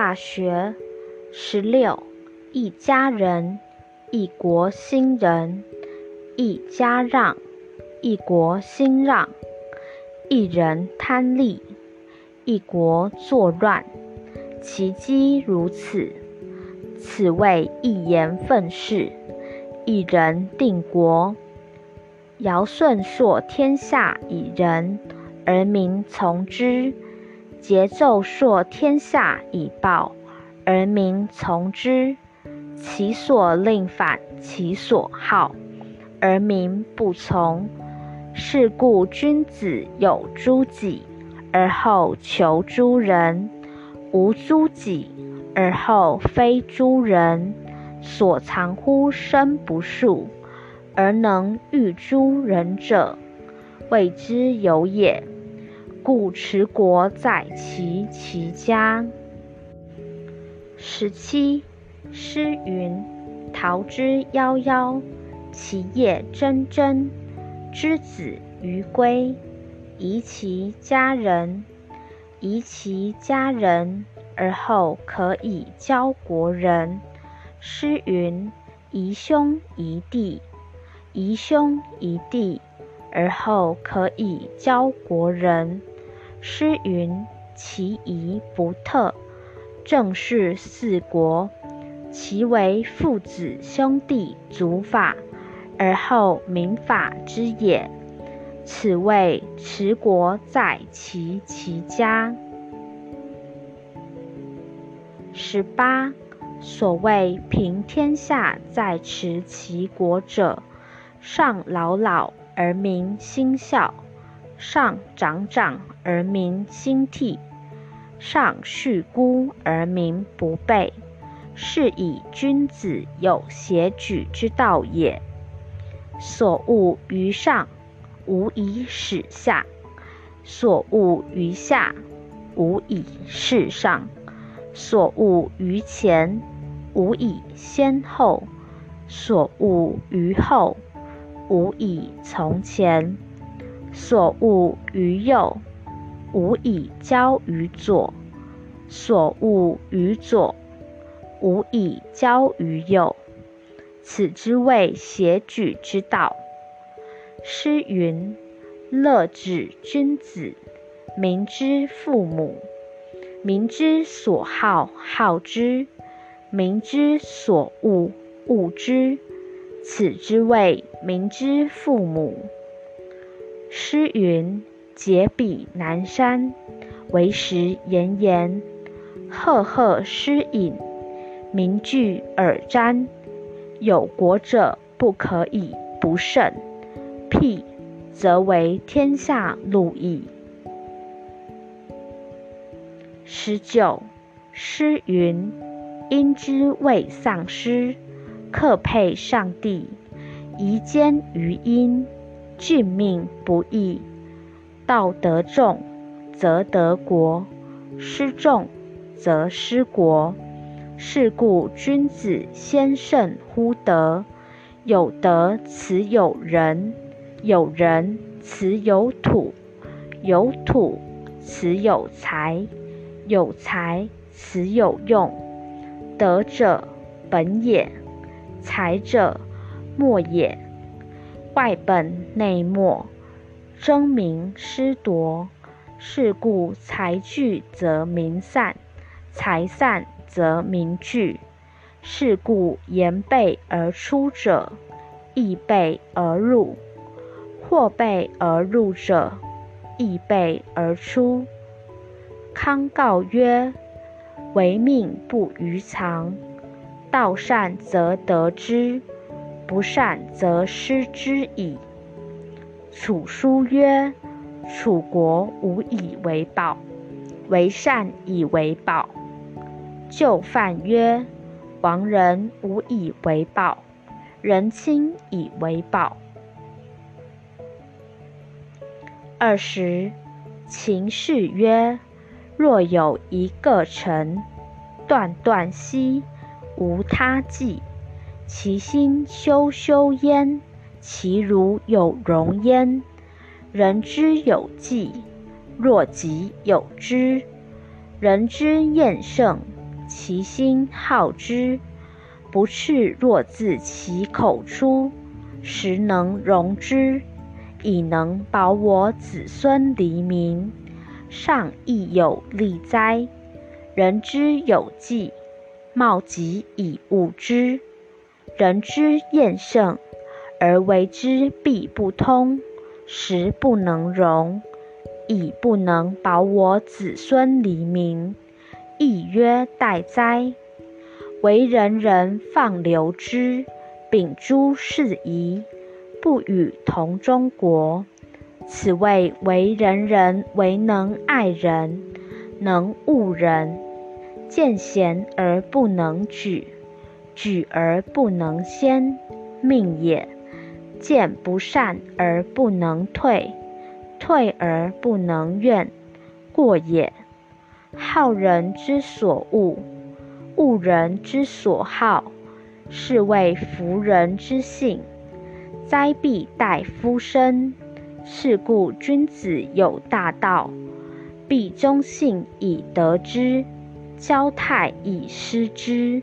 大学十六，一家人，一国兴仁；一家让，一国兴让；一人贪利，一国作乱。其机如此，此谓一言愤世，一人定国。尧舜朔天下以仁，而民从之。桀纣朔天下以暴，而民从之。其所令反，其所好，而民不从。是故君子有诸己，而后求诸人；无诸己，而后非诸人。所藏乎身不术，而能御诸人者，谓之有也。故持国在其其家。十七，诗云：“桃之夭夭，其叶蓁蓁。之子于归，宜其家人。宜其家人，而后可以教国人。”诗云：“宜兄宜弟，宜兄宜弟，而后可以教国人。”诗云：“其仪不特，正是四国。其为父子兄弟族法，而后民法之也。此谓持国在其其家。”十八，所谓平天下在持其国者，上老老而民心孝。上长长而民兴替，上恤孤而民不备，是以君子有协举之道也。所恶于上，无以始下；所恶于下，无以事上；所恶于前，无以先后；所恶于后，无以从前。所恶于右，无以交于左；所恶于左，无以交于右。此之谓邪举之道。诗云：“乐止君子，民之父母。民之所好，好之；民之所恶，恶之。此之谓民之父母。”诗云：“解彼南山，为时炎炎。赫赫诗隐，名具尔瞻。有国者不可以不胜。辟，则为天下路矣。”十九，诗云：“因之谓丧失，克配上帝，夷坚于殷。”俊命不易，道德重则得国，失重则失国。是故君子先胜乎德。有德此有仁，有仁此有土，有土此有财，有财此有用。德者本也，财者末也。外本内末，争名失夺。是故财聚则民散，财散则民聚。是故言备而出者，亦备而入；或备而入者，亦备而出。康告曰：“唯命不于常，道善则得之。”不善则失之矣。楚书曰：“楚国无以为报，为善以为报。”就范曰：“亡人无以为报，人亲以为报。”二十，秦氏曰：“若有一个臣，断断兮，无他计。”其心修修焉，其如有容焉。人之有纪，若己有之。人之厌胜，其心好之，不赤若自其口出，实能容之，以能保我子孙黎民。上亦有利哉？人之有纪，貌极以物之。人之厌胜，而为之必不通，实不能容，以不能保我子孙黎民。亦曰待哉？为人人放流之，秉诸事宜，不与同中国。此谓为人人为能爱人，能恶人，见贤而不能举，举而不能先，命也；见不善而不能退，退而不能怨，过也。好人之所恶，恶人之所好，是谓夫人之性。灾必待夫身。是故君子有大道，必忠信以得之，交泰以失之。